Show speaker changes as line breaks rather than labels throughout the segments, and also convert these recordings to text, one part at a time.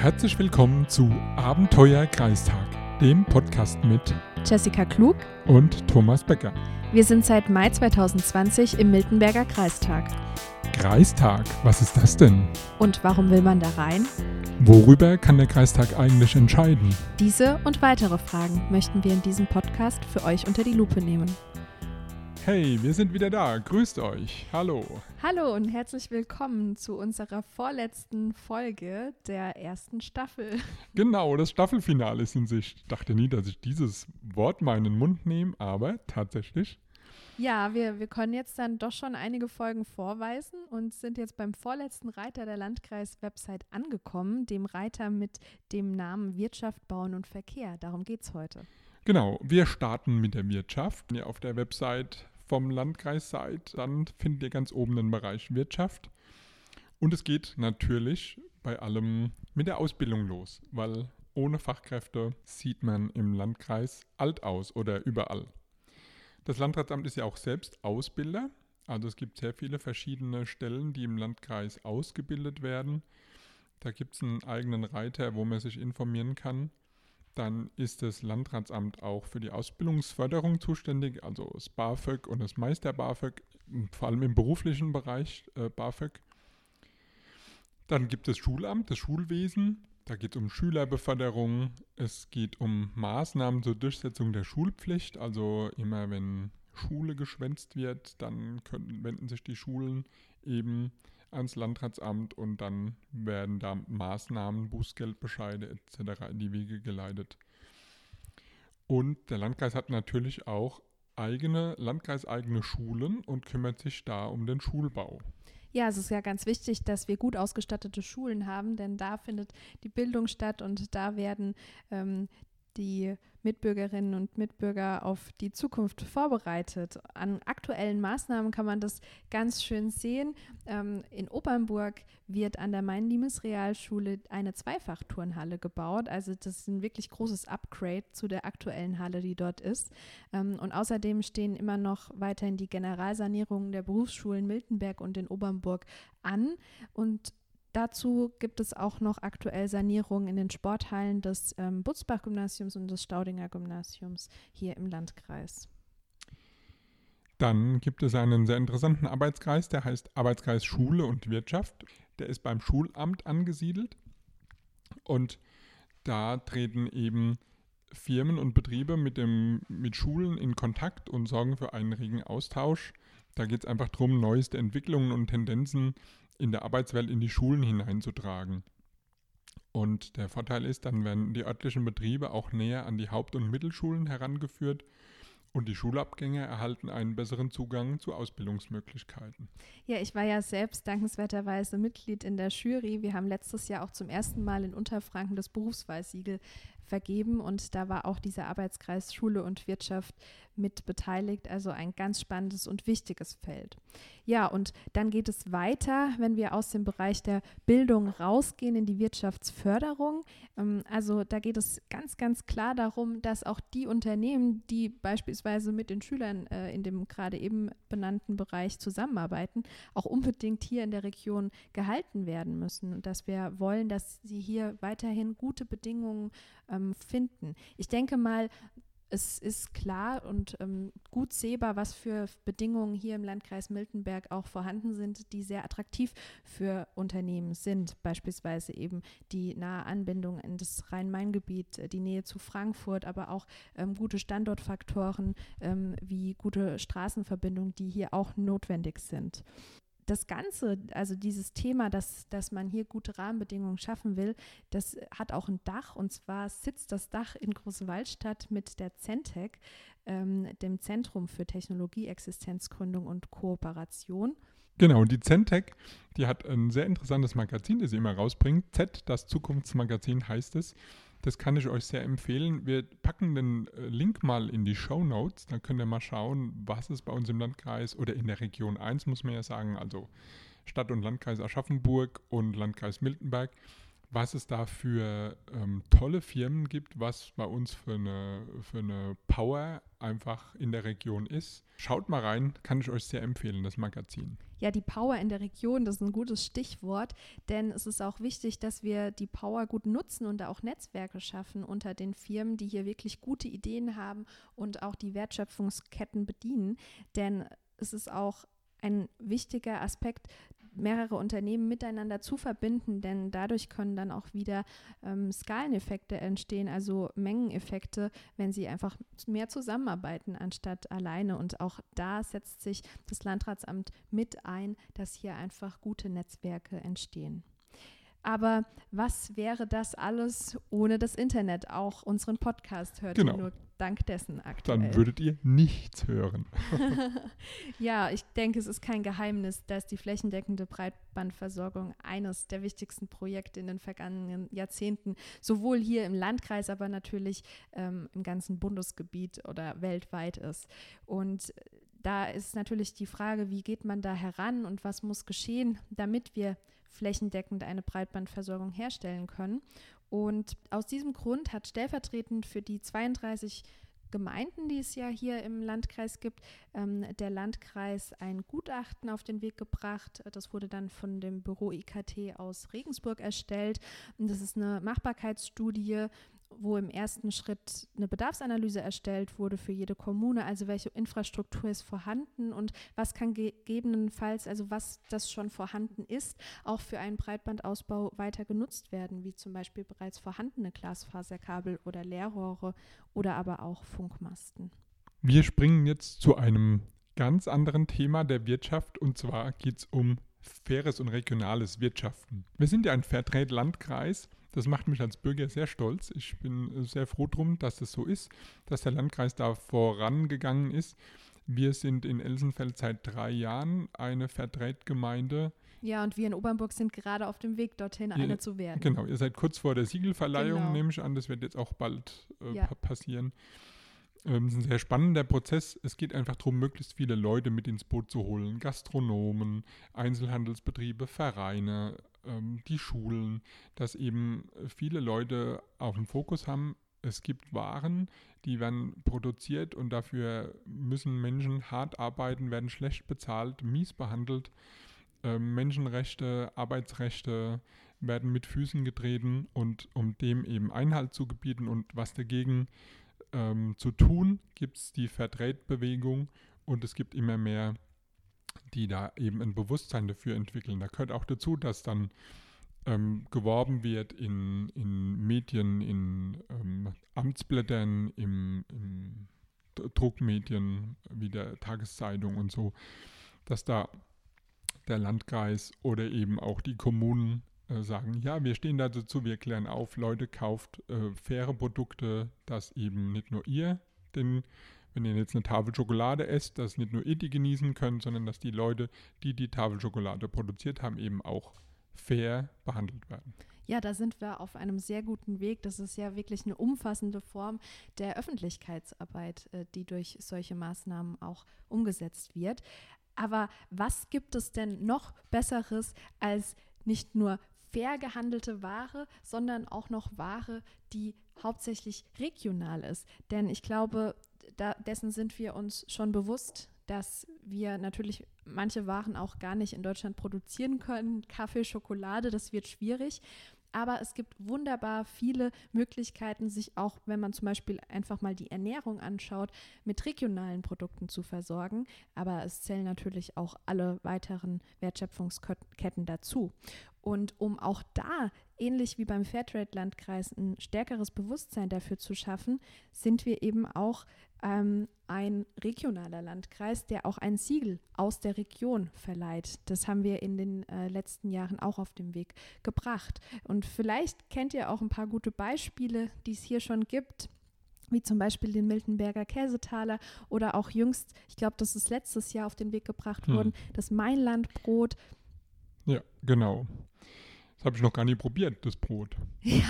Herzlich willkommen zu Abenteuer Kreistag, dem Podcast mit
Jessica Klug
und Thomas Becker.
Wir sind seit Mai 2020 im Miltenberger Kreistag.
Kreistag, was ist das denn?
Und warum will man da rein?
Worüber kann der Kreistag eigentlich entscheiden?
Diese und weitere Fragen möchten wir in diesem Podcast für euch unter die Lupe nehmen.
Hey, wir sind wieder da. Grüßt euch. Hallo.
Hallo und herzlich willkommen zu unserer vorletzten Folge der ersten Staffel.
Genau, das Staffelfinale ist in Sicht. Ich dachte nie, dass ich dieses Wort mal in den Mund nehme, aber tatsächlich.
Ja, wir, wir können jetzt dann doch schon einige Folgen vorweisen und sind jetzt beim vorletzten Reiter der Landkreis-Website angekommen, dem Reiter mit dem Namen Wirtschaft, Bauen und Verkehr. Darum geht es heute.
Genau, wir starten mit der Wirtschaft. Ihr auf der Website vom Landkreis seid, dann findet ihr ganz oben den Bereich Wirtschaft. Und es geht natürlich bei allem mit der Ausbildung los, weil ohne Fachkräfte sieht man im Landkreis alt aus oder überall. Das Landratsamt ist ja auch selbst Ausbilder. Also es gibt sehr viele verschiedene Stellen, die im Landkreis ausgebildet werden. Da gibt es einen eigenen Reiter, wo man sich informieren kann. Dann ist das Landratsamt auch für die Ausbildungsförderung zuständig, also das BAföG und das Meister BAföG, vor allem im beruflichen Bereich äh, BAföG. Dann gibt es Schulamt, das Schulwesen. Da geht es um Schülerbeförderung. Es geht um Maßnahmen zur Durchsetzung der Schulpflicht. Also immer wenn Schule geschwänzt wird, dann können, wenden sich die Schulen eben ans Landratsamt und dann werden da Maßnahmen, Bußgeldbescheide etc. in die Wege geleitet. Und der Landkreis hat natürlich auch eigene, landkreiseigene Schulen und kümmert sich da um den Schulbau.
Ja, es ist ja ganz wichtig, dass wir gut ausgestattete Schulen haben, denn da findet die Bildung statt und da werden ähm, die Mitbürgerinnen und Mitbürger auf die Zukunft vorbereitet. An aktuellen Maßnahmen kann man das ganz schön sehen. Ähm, in Opernburg wird an der Main-Limes-Realschule eine Zweifachturnhalle gebaut. Also das ist ein wirklich großes Upgrade zu der aktuellen Halle, die dort ist. Ähm, und außerdem stehen immer noch weiterhin die Generalsanierungen der Berufsschulen Miltenberg und in Obernburg an. Und Dazu gibt es auch noch aktuell Sanierungen in den Sporthallen des ähm, Butzbach-Gymnasiums und des Staudinger Gymnasiums hier im Landkreis.
Dann gibt es einen sehr interessanten Arbeitskreis, der heißt Arbeitskreis Schule und Wirtschaft. Der ist beim Schulamt angesiedelt und da treten eben Firmen und Betriebe mit, dem, mit Schulen in Kontakt und sorgen für einen regen Austausch. Da geht es einfach darum, neueste Entwicklungen und Tendenzen in der Arbeitswelt in die Schulen hineinzutragen. Und der Vorteil ist, dann werden die örtlichen Betriebe auch näher an die Haupt- und Mittelschulen herangeführt und die Schulabgänger erhalten einen besseren Zugang zu Ausbildungsmöglichkeiten.
Ja, ich war ja selbst dankenswerterweise Mitglied in der Jury. Wir haben letztes Jahr auch zum ersten Mal in Unterfranken das Berufsweissiegel vergeben und da war auch dieser Arbeitskreis Schule und Wirtschaft mit beteiligt, also ein ganz spannendes und wichtiges Feld. Ja, und dann geht es weiter, wenn wir aus dem Bereich der Bildung rausgehen in die Wirtschaftsförderung. Ähm, also da geht es ganz, ganz klar darum, dass auch die Unternehmen, die beispielsweise mit den Schülern äh, in dem gerade eben benannten Bereich zusammenarbeiten, auch unbedingt hier in der Region gehalten werden müssen und dass wir wollen, dass sie hier weiterhin gute Bedingungen ähm, finden. Ich denke mal, es ist klar und ähm, gut sehbar, was für Bedingungen hier im Landkreis Miltenberg auch vorhanden sind, die sehr attraktiv für Unternehmen sind. Beispielsweise eben die nahe Anbindung in das Rhein-Main-Gebiet, äh, die Nähe zu Frankfurt, aber auch ähm, gute Standortfaktoren ähm, wie gute Straßenverbindungen, die hier auch notwendig sind das Ganze, also dieses Thema, dass, dass man hier gute Rahmenbedingungen schaffen will, das hat auch ein Dach und zwar sitzt das Dach in Große Waldstadt mit der Centec, ähm, dem Zentrum für Technologie, Existenzgründung und Kooperation.
Genau, die Centec, die hat ein sehr interessantes Magazin, das sie immer rausbringt. Z, das Zukunftsmagazin heißt es. Das kann ich euch sehr empfehlen. Wir packen den äh, Link mal in die Show Notes. Dann könnt ihr mal schauen, was es bei uns im Landkreis oder in der Region 1, muss man ja sagen, also Stadt und Landkreis Aschaffenburg und Landkreis Miltenberg. Was es da für ähm, tolle Firmen gibt, was bei uns für eine, für eine Power einfach in der Region ist. Schaut mal rein, kann ich euch sehr empfehlen, das Magazin.
Ja, die Power in der Region, das ist ein gutes Stichwort, denn es ist auch wichtig, dass wir die Power gut nutzen und da auch Netzwerke schaffen unter den Firmen, die hier wirklich gute Ideen haben und auch die Wertschöpfungsketten bedienen. Denn es ist auch ein wichtiger Aspekt, mehrere Unternehmen miteinander zu verbinden, denn dadurch können dann auch wieder ähm, Skaleneffekte entstehen, also Mengeneffekte, wenn sie einfach mehr zusammenarbeiten anstatt alleine. Und auch da setzt sich das Landratsamt mit ein, dass hier einfach gute Netzwerke entstehen. Aber was wäre das alles ohne das Internet? Auch unseren Podcast hört genau. ihr nur dank dessen aktuell.
Dann würdet ihr nichts hören.
ja, ich denke, es ist kein Geheimnis, dass die flächendeckende Breitbandversorgung eines der wichtigsten Projekte in den vergangenen Jahrzehnten sowohl hier im Landkreis, aber natürlich ähm, im ganzen Bundesgebiet oder weltweit ist. Und da ist natürlich die Frage, wie geht man da heran und was muss geschehen, damit wir flächendeckend eine Breitbandversorgung herstellen können. Und aus diesem Grund hat stellvertretend für die 32 Gemeinden, die es ja hier im Landkreis gibt, ähm, der Landkreis ein Gutachten auf den Weg gebracht. Das wurde dann von dem Büro IKT aus Regensburg erstellt. Und das ist eine Machbarkeitsstudie wo im ersten Schritt eine Bedarfsanalyse erstellt wurde für jede Kommune, also welche Infrastruktur ist vorhanden und was kann gegebenenfalls, also was das schon vorhanden ist, auch für einen Breitbandausbau weiter genutzt werden, wie zum Beispiel bereits vorhandene Glasfaserkabel oder Leerrohre oder aber auch Funkmasten.
Wir springen jetzt zu einem ganz anderen Thema der Wirtschaft und zwar geht es um faires und regionales Wirtschaften. Wir sind ja ein Fairtrade-Landkreis das macht mich als Bürger sehr stolz. Ich bin sehr froh drum, dass das so ist, dass der Landkreis da vorangegangen ist. Wir sind in Elsenfeld seit drei Jahren eine Vertretgemeinde.
Ja, und wir in Obernburg sind gerade auf dem Weg dorthin, eine zu werden.
Genau, ihr seid kurz vor der Siegelverleihung, genau. nehme ich an. Das wird jetzt auch bald äh, ja. passieren. Ähm, das ist ein sehr spannender Prozess. Es geht einfach darum, möglichst viele Leute mit ins Boot zu holen. Gastronomen, Einzelhandelsbetriebe, Vereine, ähm, die Schulen, dass eben viele Leute auf dem Fokus haben, es gibt Waren, die werden produziert und dafür müssen Menschen hart arbeiten, werden schlecht bezahlt, mies behandelt. Ähm, Menschenrechte, Arbeitsrechte werden mit Füßen getreten und um dem eben Einhalt zu gebieten und was dagegen ähm, zu tun, gibt es die Fairtrade-Bewegung und es gibt immer mehr die da eben ein Bewusstsein dafür entwickeln. Da gehört auch dazu, dass dann ähm, geworben wird in, in Medien, in ähm, Amtsblättern, im, im Druckmedien wie der Tageszeitung und so, dass da der Landkreis oder eben auch die Kommunen äh, sagen, ja, wir stehen dazu, wir klären auf, Leute kauft äh, faire Produkte, dass eben nicht nur ihr den wenn ihr jetzt eine Tafel Schokolade esst, dass nicht nur ihr die genießen könnt, sondern dass die Leute, die die Tafel Schokolade produziert haben, eben auch fair behandelt werden.
Ja, da sind wir auf einem sehr guten Weg. Das ist ja wirklich eine umfassende Form der Öffentlichkeitsarbeit, äh, die durch solche Maßnahmen auch umgesetzt wird. Aber was gibt es denn noch Besseres als nicht nur fair gehandelte Ware, sondern auch noch Ware, die hauptsächlich regional ist? Denn ich glaube, da, dessen sind wir uns schon bewusst, dass wir natürlich manche Waren auch gar nicht in Deutschland produzieren können. Kaffee, Schokolade, das wird schwierig. Aber es gibt wunderbar viele Möglichkeiten, sich auch, wenn man zum Beispiel einfach mal die Ernährung anschaut, mit regionalen Produkten zu versorgen. Aber es zählen natürlich auch alle weiteren Wertschöpfungsketten dazu. Und um auch da, ähnlich wie beim Fairtrade-Landkreis, ein stärkeres Bewusstsein dafür zu schaffen, sind wir eben auch ähm, ein regionaler Landkreis, der auch ein Siegel aus der Region verleiht. Das haben wir in den äh, letzten Jahren auch auf den Weg gebracht. Und vielleicht kennt ihr auch ein paar gute Beispiele, die es hier schon gibt wie zum Beispiel den Miltenberger Käsetaler oder auch jüngst, ich glaube, das ist letztes Jahr auf den Weg gebracht hm. worden, das Mainlandbrot.
Ja, genau. Das habe ich noch gar nie probiert, das Brot.
Ja,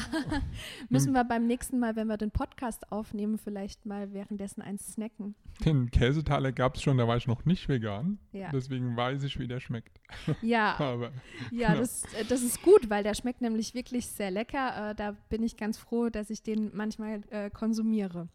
müssen wir beim nächsten Mal, wenn wir den Podcast aufnehmen, vielleicht mal währenddessen eins snacken.
Den Käsetaler gab es schon, da war ich noch nicht vegan.
Ja.
Deswegen weiß ich, wie der schmeckt.
Ja,
Aber
ja
genau.
das, äh, das ist gut, weil der schmeckt nämlich wirklich sehr lecker. Äh, da bin ich ganz froh, dass ich den manchmal äh, konsumiere.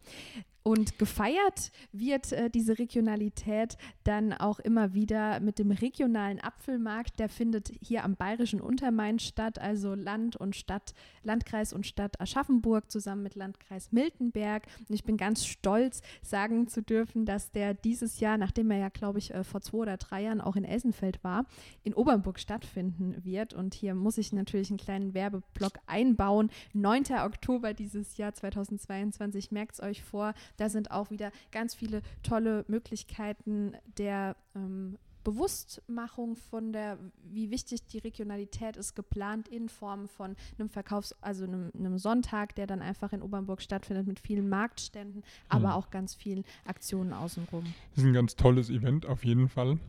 Und gefeiert wird äh, diese Regionalität dann auch immer wieder mit dem regionalen Apfelmarkt. Der findet hier am Bayerischen Untermain statt, also Land und Stadt, Landkreis und Stadt Aschaffenburg zusammen mit Landkreis Miltenberg. Und ich bin ganz stolz, sagen zu dürfen, dass der dieses Jahr, nachdem er ja, glaube ich, äh, vor zwei oder drei Jahren auch in Elsenfeld war, in Obernburg stattfinden wird. Und hier muss ich natürlich einen kleinen Werbeblock einbauen. 9. Oktober dieses Jahr 2022, merkt es euch vor. Da sind auch wieder ganz viele tolle Möglichkeiten der ähm, Bewusstmachung von der, wie wichtig die Regionalität ist, geplant in Form von einem Verkaufs-, also einem, einem Sonntag, der dann einfach in Obernburg stattfindet mit vielen Marktständen, aber auch ganz vielen Aktionen außenrum.
Das ist ein ganz tolles Event auf jeden Fall.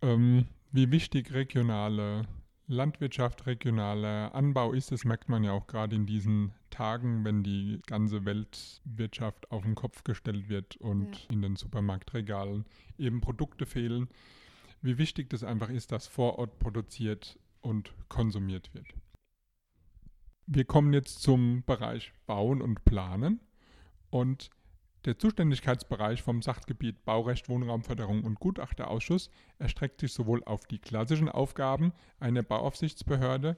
Ähm, wie wichtig regionale Landwirtschaft, regionaler Anbau ist, das merkt man ja auch gerade in diesen Tagen, wenn die ganze Weltwirtschaft auf den Kopf gestellt wird und
Ja.
in den Supermarktregalen eben Produkte fehlen. Wie wichtig das einfach ist, dass vor Ort produziert und konsumiert wird. Wir kommen jetzt zum Bereich Bauen und Planen und der Zuständigkeitsbereich vom Sachgebiet Baurecht, Wohnraumförderung und Gutachterausschuss erstreckt sich sowohl auf die klassischen Aufgaben einer Bauaufsichtsbehörde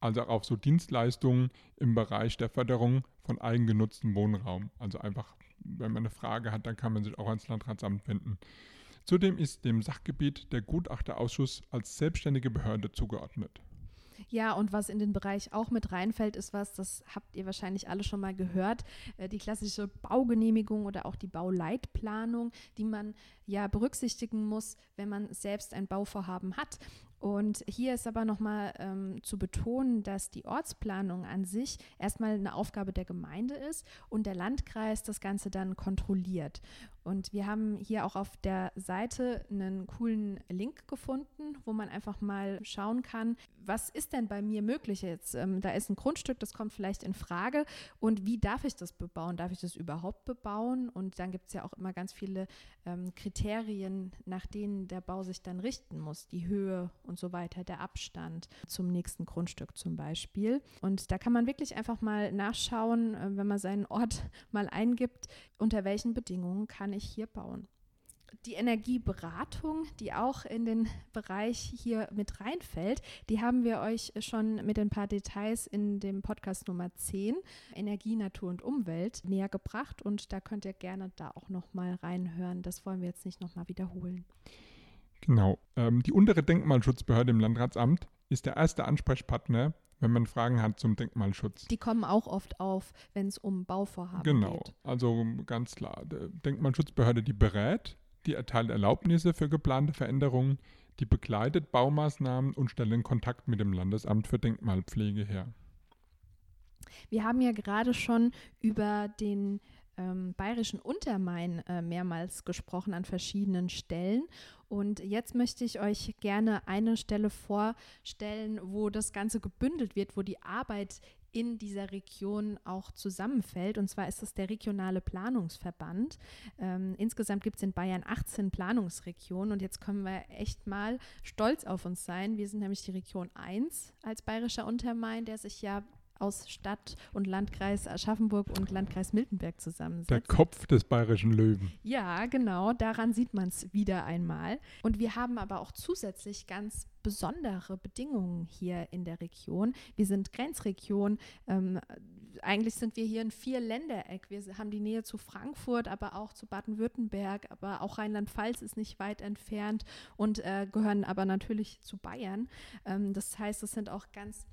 als auch auf so Dienstleistungen im Bereich der Förderung von eigengenutztem Wohnraum. Also einfach, wenn man eine Frage hat, dann kann man sich auch ans Landratsamt wenden. Zudem ist dem Sachgebiet der Gutachterausschuss als selbstständige Behörde zugeordnet.
Ja, und was in den Bereich auch mit reinfällt, ist was, das habt ihr wahrscheinlich alle schon mal gehört, äh, die klassische Baugenehmigung oder auch die Bauleitplanung, die man ja berücksichtigen muss, wenn man selbst ein Bauvorhaben hat. Und hier ist aber nochmal ähm, zu betonen, dass die Ortsplanung an sich erstmal eine Aufgabe der Gemeinde ist und der Landkreis das Ganze dann kontrolliert. Und wir haben hier auch auf der Seite einen coolen Link gefunden, wo man einfach mal schauen kann, was ist denn bei mir möglich jetzt? Ähm, da ist ein Grundstück, das kommt vielleicht in Frage. Und wie darf ich das bebauen? Darf ich das überhaupt bebauen? Und dann gibt es ja auch immer ganz viele ähm, Kriterien, nach denen der Bau sich dann richten muss. Die Höhe und so weiter, der Abstand zum nächsten Grundstück zum Beispiel. Und da kann man wirklich einfach mal nachschauen, äh, wenn man seinen Ort mal eingibt, unter welchen Bedingungen kann ich hier bauen. Die Energieberatung, die auch in den Bereich hier mit reinfällt, die haben wir euch schon mit ein paar Details in dem Podcast Nummer 10, Energie, Natur und Umwelt, näher gebracht. Und da könnt ihr gerne da auch nochmal reinhören. Das wollen wir jetzt nicht nochmal wiederholen.
Genau. Ähm, die untere Denkmalschutzbehörde im Landratsamt ist der erste Ansprechpartner, wenn man Fragen hat zum Denkmalschutz.
Die kommen auch oft auf, wenn es um Bauvorhaben
Genau,
geht.
also ganz klar. Denkmalschutzbehörde, die berät, die erteilt Erlaubnisse für geplante Veränderungen, die begleitet Baumaßnahmen und stellt in Kontakt mit dem Landesamt für Denkmalpflege her.
Wir haben ja gerade schon über den ähm, bayerischen Untermain äh, mehrmals gesprochen an verschiedenen Stellen. Und jetzt möchte ich euch gerne eine Stelle vorstellen, wo das Ganze gebündelt wird, wo die Arbeit in dieser Region auch zusammenfällt. Und zwar ist es der regionale Planungsverband. Ähm, insgesamt gibt es in Bayern 18 Planungsregionen und jetzt können wir echt mal stolz auf uns sein. Wir sind nämlich die Region 1 als bayerischer Untermain, der sich ja aus Stadt und Landkreis Aschaffenburg und Landkreis Miltenberg zusammensetzt.
Der Kopf des bayerischen Löwen.
Ja, genau, daran sieht man es wieder einmal. Und wir haben aber auch zusätzlich ganz besondere Bedingungen hier in der Region. Wir sind Grenzregion. Ähm, eigentlich sind wir hier ein Vier-Ländereck. Wir haben die Nähe zu Frankfurt, aber auch zu Baden-Württemberg, aber auch Rheinland-Pfalz ist nicht weit entfernt und äh, gehören aber natürlich zu Bayern. Ähm, das heißt, es sind auch ganz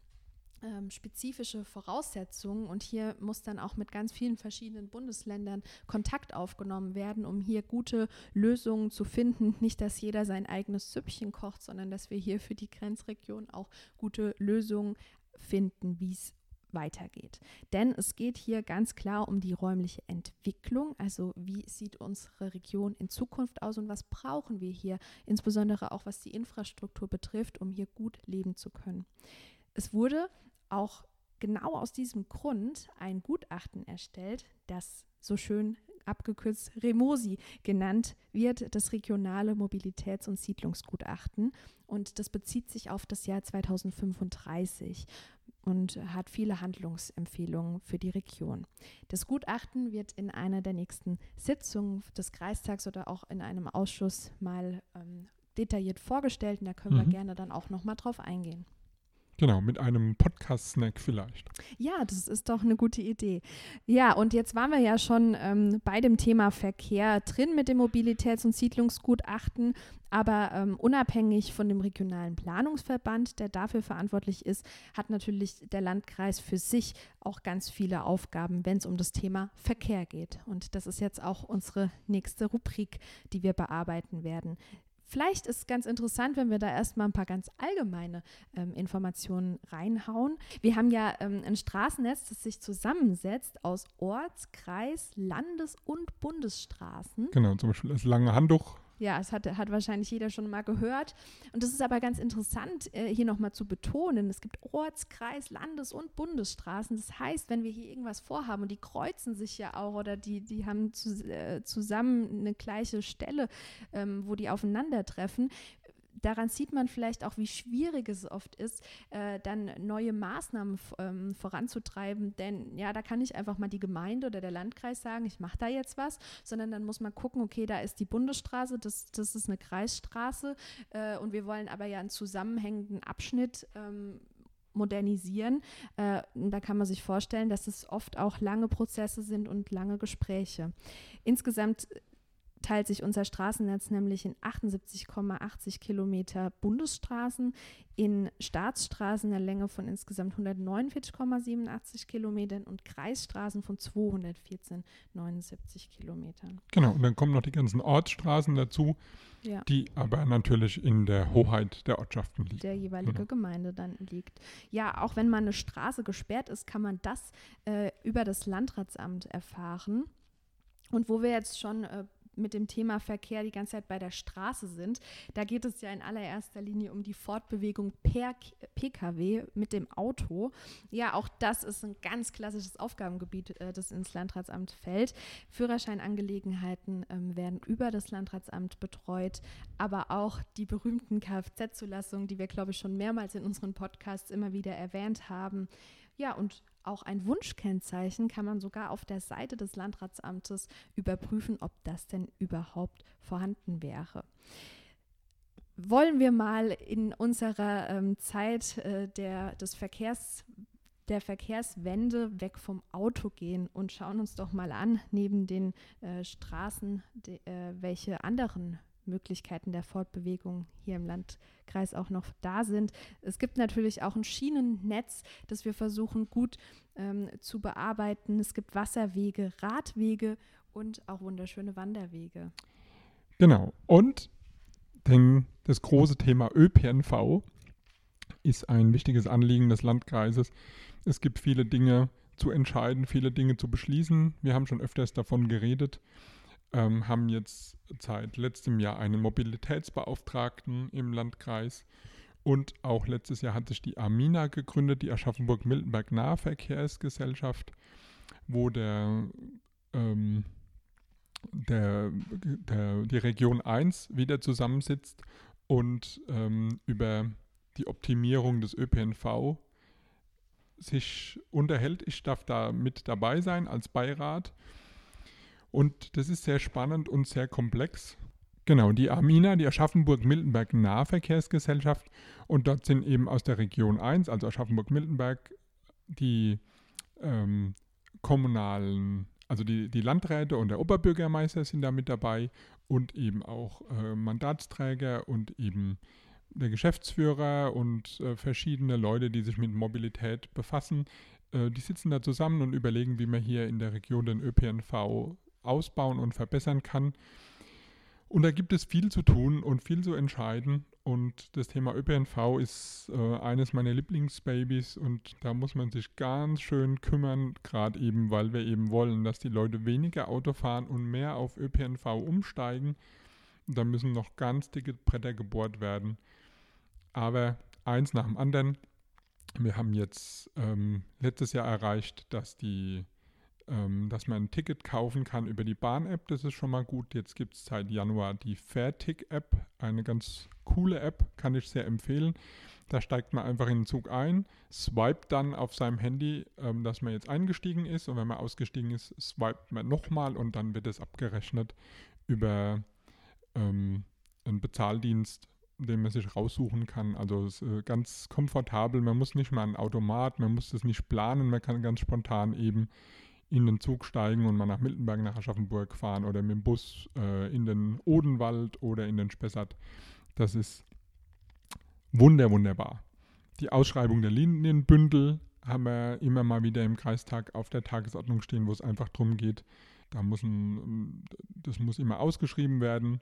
ähm, spezifische Voraussetzungen und hier muss dann auch mit ganz vielen verschiedenen Bundesländern Kontakt aufgenommen werden, um hier gute Lösungen zu finden. Nicht, dass jeder sein eigenes Süppchen kocht, sondern dass wir hier für die Grenzregion auch gute Lösungen finden, wie es weitergeht. Denn es geht hier ganz klar um die räumliche Entwicklung, also wie sieht unsere Region in Zukunft aus und was brauchen wir hier, insbesondere auch was die Infrastruktur betrifft, um hier gut leben zu können. Es wurde auch genau aus diesem Grund ein Gutachten erstellt, das so schön abgekürzt REMOSI genannt wird, das regionale Mobilitäts- und Siedlungsgutachten. Und das bezieht sich auf das Jahr 2035 und hat viele Handlungsempfehlungen für die Region. Das Gutachten wird in einer der nächsten Sitzungen des Kreistags oder auch in einem Ausschuss mal ähm, detailliert vorgestellt und da können mhm. wir gerne dann auch nochmal drauf eingehen.
Genau, mit einem Podcast-Snack vielleicht.
Ja, das ist doch eine gute Idee. Ja, und jetzt waren wir ja schon ähm, bei dem Thema Verkehr drin mit dem Mobilitäts- und Siedlungsgutachten, aber ähm, unabhängig von dem regionalen Planungsverband, der dafür verantwortlich ist, hat natürlich der Landkreis für sich auch ganz viele Aufgaben, wenn es um das Thema Verkehr geht. Und das ist jetzt auch unsere nächste Rubrik, die wir bearbeiten werden. Vielleicht ist es ganz interessant, wenn wir da erstmal ein paar ganz allgemeine ähm, Informationen reinhauen. Wir haben ja ähm, ein Straßennetz, das sich zusammensetzt aus Orts-, Kreis-, Landes- und Bundesstraßen.
Genau, zum Beispiel das lange Handtuch
ja, es hat, hat wahrscheinlich jeder schon mal gehört. Und das ist aber ganz interessant, äh, hier nochmal zu betonen. Es gibt Orts-, Kreis-, Landes- und Bundesstraßen. Das heißt, wenn wir hier irgendwas vorhaben und die kreuzen sich ja auch oder die, die haben zu, äh, zusammen eine gleiche Stelle, ähm, wo die aufeinandertreffen, daran sieht man vielleicht auch, wie schwierig es oft ist, äh, dann neue Maßnahmen ähm, voranzutreiben. Denn ja, da kann nicht einfach mal die Gemeinde oder der Landkreis sagen, ich mache da jetzt was, sondern dann muss man gucken, okay, da ist die Bundesstraße, das, das ist eine Kreisstraße äh, und wir wollen aber ja einen zusammenhängenden Abschnitt ähm, modernisieren. Äh, da kann man sich vorstellen, dass es oft auch lange Prozesse sind und lange Gespräche. Insgesamt teilt sich unser Straßennetz nämlich in 78,80 Kilometer Bundesstraßen, in Staatsstraßen der Länge von insgesamt 149,87 Kilometern und Kreisstraßen von 214,79 Kilometern.
Genau, und dann kommen noch die ganzen Ortsstraßen dazu, ja. die aber natürlich in der Hoheit der Ortschaften liegen.
Der jeweilige genau. Gemeinde dann liegt. Ja, auch wenn mal eine Straße gesperrt ist, kann man das äh, über das Landratsamt erfahren. Und wo wir jetzt schon äh, mit dem Thema Verkehr die ganze Zeit bei der Straße sind. Da geht es ja in allererster Linie um die Fortbewegung per Pkw mit dem Auto. Ja, auch das ist ein ganz klassisches Aufgabengebiet, äh, das ins Landratsamt fällt. Führerscheinangelegenheiten ähm, werden über das Landratsamt betreut, aber auch die berühmten Kfz-Zulassungen, die wir, glaube ich, schon mehrmals in unseren Podcasts immer wieder erwähnt haben. Ja, und auch ein Wunschkennzeichen kann man sogar auf der Seite des Landratsamtes überprüfen, ob das denn überhaupt vorhanden wäre. Wollen wir mal in unserer ähm, Zeit äh, der, des Verkehrs der Verkehrswende weg vom Auto gehen und schauen uns doch mal an, neben den äh, Straßen, de, äh, welche anderen Möglichkeiten der Fortbewegung hier im Landkreis auch noch da sind. Es gibt natürlich auch ein Schienennetz, das wir versuchen gut ähm, zu bearbeiten. Es gibt Wasserwege, Radwege und auch wunderschöne Wanderwege.
Genau. Und denn das große Thema ÖPNV ist ein wichtiges Anliegen des Landkreises. Es gibt viele Dinge zu entscheiden, viele Dinge zu beschließen. Wir haben schon öfters davon geredet ähm, haben jetzt seit letztem Jahr einen Mobilitätsbeauftragten im Landkreis. Und auch letztes Jahr hat sich die Amina gegründet, die Aschaffenburg-Miltenberg Nahverkehrsgesellschaft, wo der, ähm, der, der, die Region 1 wieder zusammensitzt und ähm, über die Optimierung des ÖPNV sich unterhält. Ich darf da mit dabei sein als Beirat. Und das ist sehr spannend und sehr komplex. Genau, die Amina, die Aschaffenburg-Miltenberg Nahverkehrsgesellschaft. Und dort sind eben aus der Region 1, also Aschaffenburg-Miltenberg, die ähm, kommunalen, also die, die Landräte und der Oberbürgermeister sind da mit dabei und eben auch äh, Mandatsträger und eben der Geschäftsführer und äh, verschiedene Leute, die sich mit Mobilität befassen. Äh, die sitzen da zusammen und überlegen, wie man hier in der Region den ÖPNV ausbauen und verbessern kann. Und da gibt es viel zu tun und viel zu entscheiden. Und das Thema ÖPNV ist äh, eines meiner Lieblingsbabys und da muss man sich ganz schön kümmern, gerade eben, weil wir eben wollen, dass die Leute weniger Auto fahren und mehr auf ÖPNV umsteigen. Da müssen noch ganz dicke Bretter gebohrt werden. Aber eins nach dem anderen. wir haben jetzt ähm, letztes Jahr erreicht, dass die ähm, dass man ein Ticket kaufen kann über die Bahn-App. Das ist schon mal gut. Jetzt gibt es seit Januar die Fairtick-App, eine ganz coole App, kann ich sehr empfehlen. Da steigt man einfach in den Zug ein, swipet dann auf seinem Handy, ähm, dass man jetzt eingestiegen ist und wenn man ausgestiegen ist, swipet man nochmal und dann wird es abgerechnet über ähm, einen Bezahldienst, den man sich raussuchen kann. Also ist äh, ganz komfortabel, man muss nicht mal einen Automat, man muss das nicht planen, man kann ganz spontan eben in den Zug steigen und mal nach Miltenberg, nach Aschaffenburg fahren oder mit dem Bus äh, in den Odenwald oder in den Spessart. Das ist wunder, wunderbar. Die Ausschreibung der Linienbündel haben wir immer mal wieder im Kreistag auf der Tagesordnung stehen, wo es einfach darum geht, da muss ein, das muss immer ausgeschrieben werden,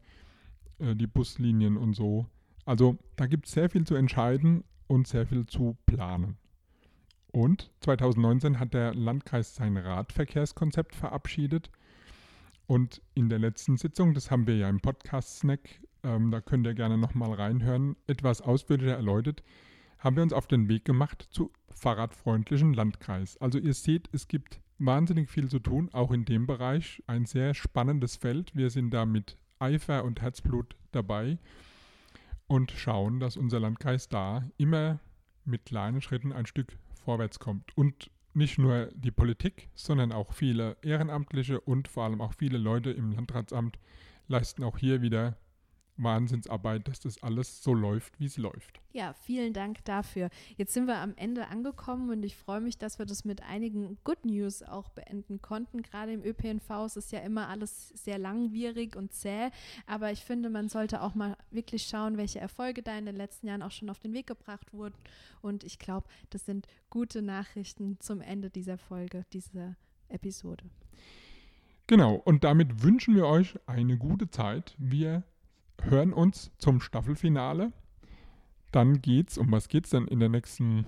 äh, die Buslinien und so. Also da gibt es sehr viel zu entscheiden und sehr viel zu planen. Und 2019 hat der Landkreis sein Radverkehrskonzept verabschiedet. Und in der letzten Sitzung, das haben wir ja im Podcast-Snack, ähm, da könnt ihr gerne nochmal reinhören, etwas ausführlicher erläutert, haben wir uns auf den Weg gemacht zu fahrradfreundlichen Landkreis. Also ihr seht, es gibt wahnsinnig viel zu tun, auch in dem Bereich. Ein sehr spannendes Feld. Wir sind da mit Eifer und Herzblut dabei und schauen, dass unser Landkreis da immer mit kleinen Schritten ein Stück vorwärts kommt. Und nicht nur die Politik, sondern auch viele Ehrenamtliche und vor allem auch viele Leute im Landratsamt leisten auch hier wieder Wahnsinnsarbeit, dass das alles so läuft, wie es läuft.
Ja, vielen Dank dafür. Jetzt sind wir am Ende angekommen und ich freue mich, dass wir das mit einigen Good News auch beenden konnten. Gerade im ÖPNV ist es ja immer alles sehr langwierig und zäh, aber ich finde, man sollte auch mal wirklich schauen, welche Erfolge da in den letzten Jahren auch schon auf den Weg gebracht wurden. Und ich glaube, das sind gute Nachrichten zum Ende dieser Folge, dieser Episode.
Genau, und damit wünschen wir euch eine gute Zeit. Wir hören uns zum Staffelfinale. Dann geht's, um was geht's denn in der nächsten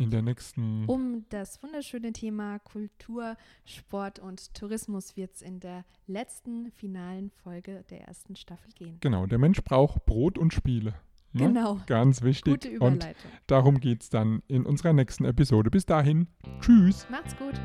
in der nächsten
um das wunderschöne Thema Kultur, Sport und Tourismus wird es in der letzten finalen Folge der ersten Staffel gehen.
Genau, der Mensch braucht Brot und Spiele.
Ne? Genau.
Ganz wichtig.
Gute Überleitung.
Und darum geht es dann in unserer nächsten Episode. Bis dahin, tschüss.
Macht's gut.